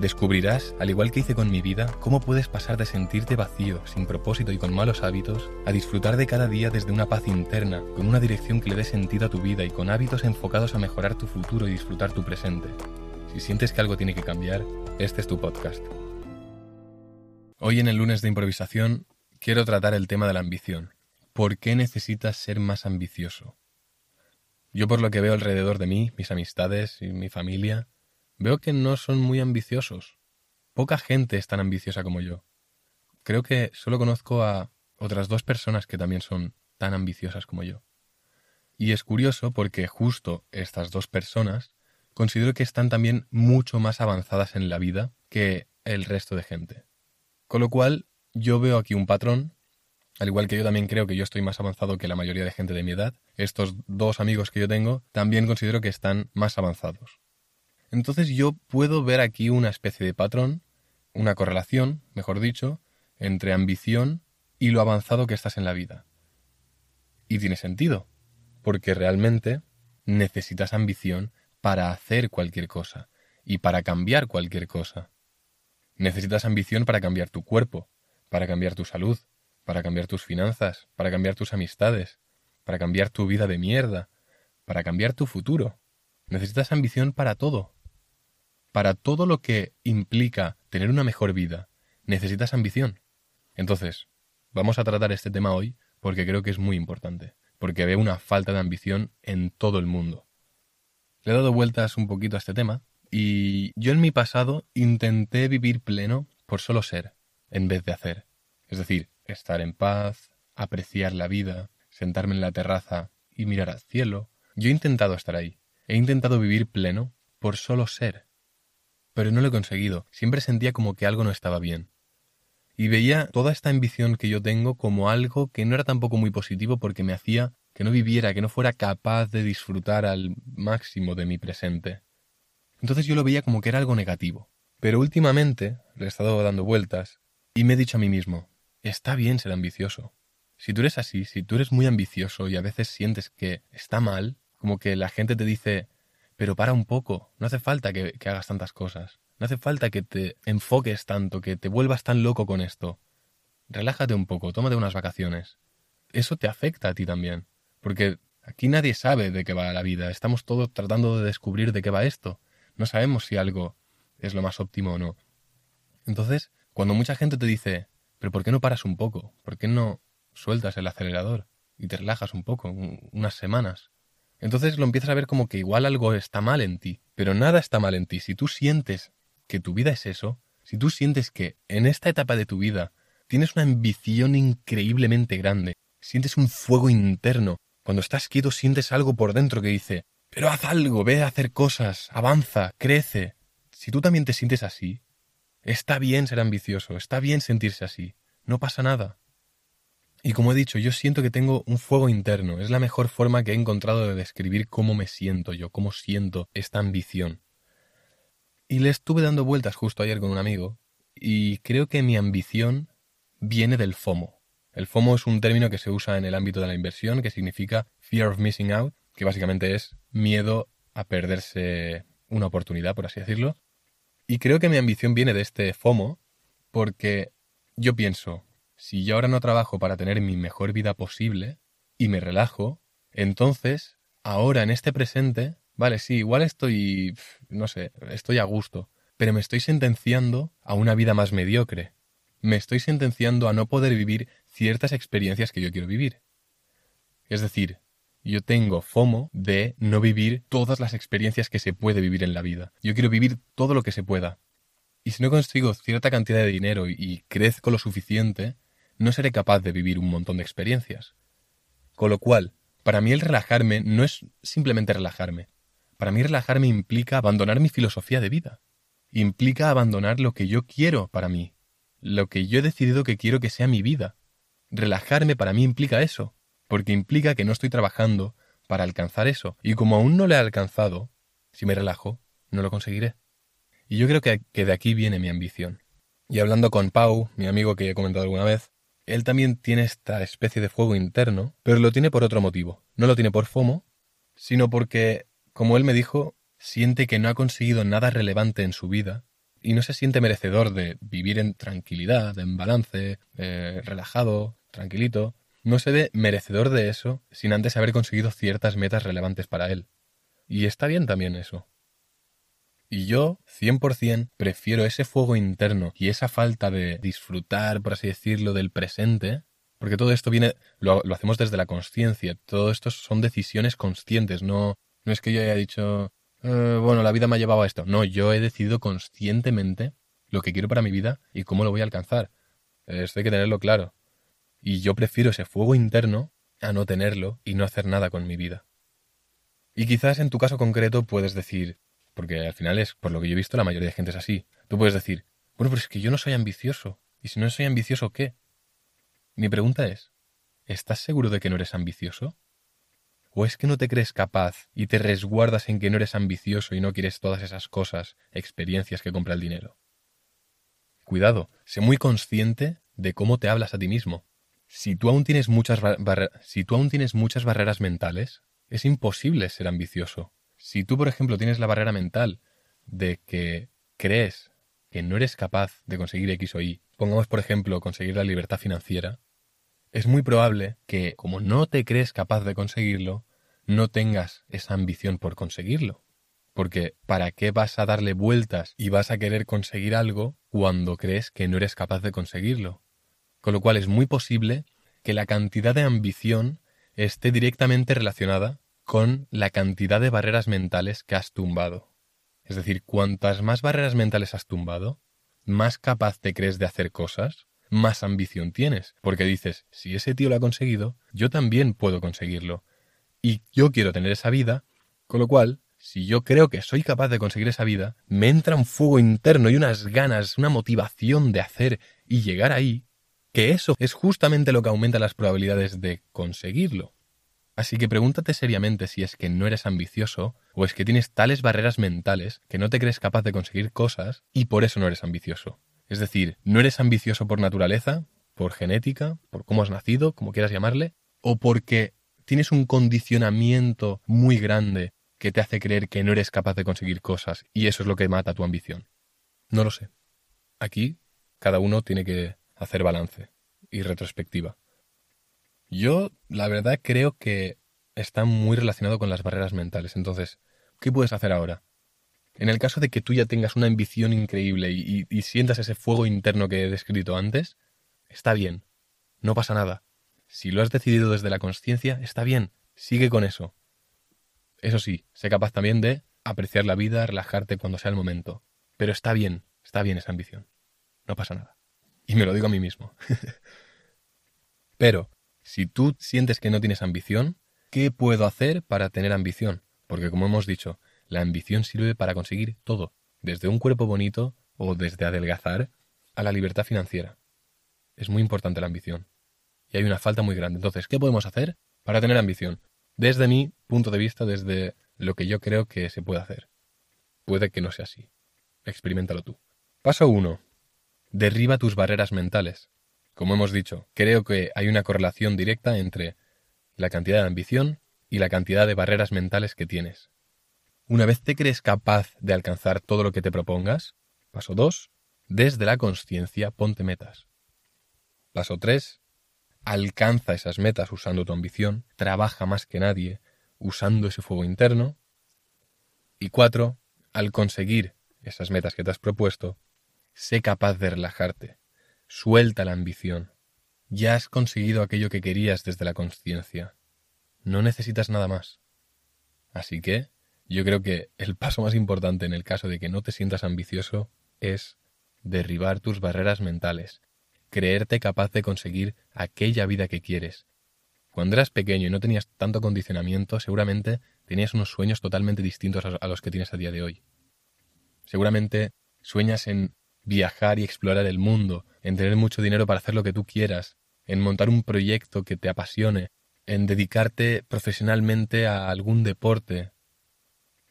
Descubrirás, al igual que hice con mi vida, cómo puedes pasar de sentirte vacío, sin propósito y con malos hábitos, a disfrutar de cada día desde una paz interna, con una dirección que le dé sentido a tu vida y con hábitos enfocados a mejorar tu futuro y disfrutar tu presente. Si sientes que algo tiene que cambiar, este es tu podcast. Hoy en el lunes de improvisación quiero tratar el tema de la ambición. ¿Por qué necesitas ser más ambicioso? Yo por lo que veo alrededor de mí, mis amistades y mi familia, Veo que no son muy ambiciosos. Poca gente es tan ambiciosa como yo. Creo que solo conozco a otras dos personas que también son tan ambiciosas como yo. Y es curioso porque justo estas dos personas considero que están también mucho más avanzadas en la vida que el resto de gente. Con lo cual, yo veo aquí un patrón, al igual que yo también creo que yo estoy más avanzado que la mayoría de gente de mi edad, estos dos amigos que yo tengo también considero que están más avanzados. Entonces yo puedo ver aquí una especie de patrón, una correlación, mejor dicho, entre ambición y lo avanzado que estás en la vida. Y tiene sentido, porque realmente necesitas ambición para hacer cualquier cosa y para cambiar cualquier cosa. Necesitas ambición para cambiar tu cuerpo, para cambiar tu salud, para cambiar tus finanzas, para cambiar tus amistades, para cambiar tu vida de mierda, para cambiar tu futuro. Necesitas ambición para todo, para todo lo que implica tener una mejor vida, necesitas ambición. Entonces, vamos a tratar este tema hoy porque creo que es muy importante, porque veo una falta de ambición en todo el mundo. Le he dado vueltas un poquito a este tema y yo en mi pasado intenté vivir pleno por solo ser, en vez de hacer. Es decir, estar en paz, apreciar la vida, sentarme en la terraza y mirar al cielo. Yo he intentado estar ahí. He intentado vivir pleno por solo ser, pero no lo he conseguido. Siempre sentía como que algo no estaba bien. Y veía toda esta ambición que yo tengo como algo que no era tampoco muy positivo porque me hacía que no viviera, que no fuera capaz de disfrutar al máximo de mi presente. Entonces yo lo veía como que era algo negativo. Pero últimamente le he estado dando vueltas y me he dicho a mí mismo, está bien ser ambicioso. Si tú eres así, si tú eres muy ambicioso y a veces sientes que está mal, como que la gente te dice, pero para un poco, no hace falta que, hagas tantas cosas, no hace falta que te enfoques tanto, que te vuelvas tan loco con esto. Relájate un poco, tómate unas vacaciones. Eso te afecta a ti también, porque aquí nadie sabe de qué va la vida, estamos todos tratando de descubrir de qué va esto. No sabemos si algo es lo más óptimo o no. Entonces, cuando mucha gente te dice, pero ¿por qué no paras un poco? ¿Por qué no sueltas el acelerador y te relajas un poco, unas semanas? Entonces lo empiezas a ver como que igual algo está mal en ti, pero nada está mal en ti. Si tú sientes que tu vida es eso, si tú sientes que en esta etapa de tu vida tienes una ambición increíblemente grande, sientes un fuego interno, cuando estás quieto sientes algo por dentro que dice, pero haz algo, ve a hacer cosas, avanza, crece. Si tú también te sientes así, está bien ser ambicioso, está bien sentirse así, no pasa nada. Y como he dicho, yo siento que tengo un fuego interno. Es la mejor forma que he encontrado de describir cómo me siento yo, cómo siento esta ambición. Y le estuve dando vueltas justo ayer con un amigo, y creo que mi ambición viene del FOMO. El FOMO es un término que se usa en el ámbito de la inversión, que significa Fear of Missing Out, que básicamente es miedo a perderse una oportunidad, por así decirlo. Y creo que mi ambición viene de este FOMO, porque yo pienso, si yo ahora no trabajo para tener mi mejor vida posible y me relajo, entonces, ahora en este presente, vale, sí, igual estoy, no sé, estoy a gusto, pero me estoy sentenciando a una vida más mediocre. Me estoy sentenciando a no poder vivir ciertas experiencias que yo quiero vivir. Es decir, yo tengo FOMO de no vivir todas las experiencias que se puede vivir en la vida. Yo quiero vivir todo lo que se pueda. Y si no consigo cierta cantidad de dinero y crezco lo suficiente, no seré capaz de vivir un montón de experiencias. Con lo cual, para mí el relajarme no es simplemente relajarme. Para mí relajarme implica abandonar mi filosofía de vida. Implica abandonar lo que yo quiero para mí, lo que yo he decidido que quiero que sea mi vida. Relajarme para mí implica eso, porque implica que no estoy trabajando para alcanzar eso, y como aún no lo he alcanzado, si me relajo, no lo conseguiré. Y yo creo que, que de aquí viene mi ambición. Y hablando con Pau, mi amigo que he comentado alguna vez, él también tiene esta especie de fuego interno, pero lo tiene por otro motivo. No lo tiene por FOMO, sino porque, como él me dijo, siente que no ha conseguido nada relevante en su vida y no se siente merecedor de vivir en tranquilidad, en balance, eh, relajado, tranquilito. No se ve merecedor de eso sin antes haber conseguido ciertas metas relevantes para él. Y está bien también eso. Y yo, 100%, prefiero ese fuego interno y esa falta de disfrutar, por así decirlo, del presente, porque todo esto viene, lo, hacemos desde la conciencia, todo esto son decisiones conscientes, no, no es que yo haya dicho, eh, bueno, la vida me ha llevado a esto. No, yo he decidido conscientemente lo que quiero para mi vida y cómo lo voy a alcanzar. Esto hay que tenerlo claro. Y yo prefiero ese fuego interno a no tenerlo y no hacer nada con mi vida. Y quizás en tu caso concreto puedes decir, porque al final es por lo que yo he visto la mayoría de gente es así. Tú puedes decir, bueno, pero es que yo no soy ambicioso. ¿Y si no soy ambicioso, qué? Mi pregunta es, ¿estás seguro de que no eres ambicioso? ¿O es que no te crees capaz y te resguardas en que no eres ambicioso y no quieres todas esas cosas, experiencias que compra el dinero? Cuidado, sé muy consciente de cómo te hablas a ti mismo. Si tú aún tienes muchas, si tú aún tienes muchas barreras mentales, es imposible ser ambicioso. Si tú, por ejemplo, tienes la barrera mental de que crees que no eres capaz de conseguir X o Y, pongamos, por ejemplo, conseguir la libertad financiera, es muy probable que, como no te crees capaz de conseguirlo, no tengas esa ambición por conseguirlo. Porque ¿para qué vas a darle vueltas y vas a querer conseguir algo cuando crees que no eres capaz de conseguirlo? Con lo cual es muy posible que la cantidad de ambición esté directamente relacionada con la cantidad de barreras mentales que has tumbado. Es decir, cuantas más barreras mentales has tumbado, más capaz te crees de hacer cosas, más ambición tienes, porque dices, si ese tío lo ha conseguido, yo también puedo conseguirlo. Y yo quiero tener esa vida, con lo cual, si yo creo que soy capaz de conseguir esa vida, me entra un fuego interno y unas ganas, una motivación de hacer y llegar ahí, que eso es justamente lo que aumenta las probabilidades de conseguirlo. Así que pregúntate seriamente si es que no eres ambicioso o es que tienes tales barreras mentales que no te crees capaz de conseguir cosas y por eso no eres ambicioso. Es decir, no eres ambicioso por naturaleza, por genética, por cómo has nacido, como quieras llamarle, o porque tienes un condicionamiento muy grande que te hace creer que no eres capaz de conseguir cosas y eso es lo que mata tu ambición. No lo sé. Aquí cada uno tiene que hacer balance y retrospectiva. Yo, la verdad, creo que está muy relacionado con las barreras mentales. Entonces, ¿qué puedes hacer ahora? En el caso de que tú ya tengas una ambición increíble y, sientas ese fuego interno que he descrito antes, está bien, no pasa nada. Si lo has decidido desde la conciencia, está bien, sigue con eso. Eso sí, sé capaz también de apreciar la vida, relajarte cuando sea el momento. Pero está bien, está bien esa ambición. No pasa nada. Y me lo digo a mí mismo. Pero, si tú sientes que no tienes ambición, ¿qué puedo hacer para tener ambición? Porque como hemos dicho, la ambición sirve para conseguir todo, desde un cuerpo bonito o desde adelgazar a la libertad financiera. Es muy importante la ambición. Y hay una falta muy grande. Entonces, ¿qué podemos hacer para tener ambición? Desde mi punto de vista, desde lo que yo creo que se puede hacer. Puede que no sea así. Experimentalo tú. Paso 1. Derriba tus barreras mentales. Como hemos dicho, creo que hay una correlación directa entre la cantidad de ambición y la cantidad de barreras mentales que tienes. Una vez te crees capaz de alcanzar todo lo que te propongas, paso 2, desde la conciencia ponte metas. Paso 3, alcanza esas metas usando tu ambición, trabaja más que nadie usando ese fuego interno. Y 4, al conseguir esas metas que te has propuesto, sé capaz de relajarte, Suelta la ambición. Ya has conseguido aquello que querías desde la conciencia. No necesitas nada más. Así que yo creo que el paso más importante en el caso de que no te sientas ambicioso es derribar tus barreras mentales, creerte capaz de conseguir aquella vida que quieres. Cuando eras pequeño y no tenías tanto condicionamiento, seguramente tenías unos sueños totalmente distintos a los que tienes a día de hoy. Seguramente sueñas en viajar y explorar el mundo, en tener mucho dinero para hacer lo que tú quieras, en montar un proyecto que te apasione, en dedicarte profesionalmente a algún deporte.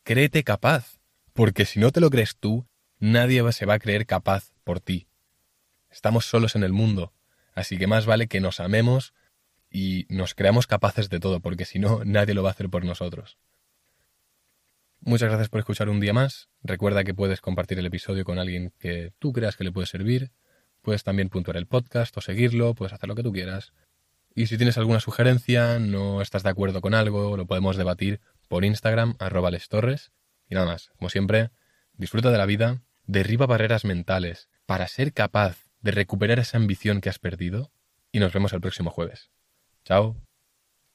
Créete capaz, Porque si no te lo crees tú, nadie se va a creer capaz por ti. Estamos solos en el mundo, así que más vale que nos amemos y nos creamos capaces de todo, porque si no, nadie lo va a hacer por nosotros. Muchas gracias por escuchar un día más. Recuerda que puedes compartir el episodio con alguien que tú creas que le puede servir. Puedes también puntuar el podcast o seguirlo, puedes hacer lo que tú quieras. Y si tienes alguna sugerencia, no estás de acuerdo con algo, lo podemos debatir por Instagram, arroba lestorres. Y nada más, como siempre, disfruta de la vida, derriba barreras mentales para ser capaz de recuperar esa ambición que has perdido y nos vemos el próximo jueves. Chao.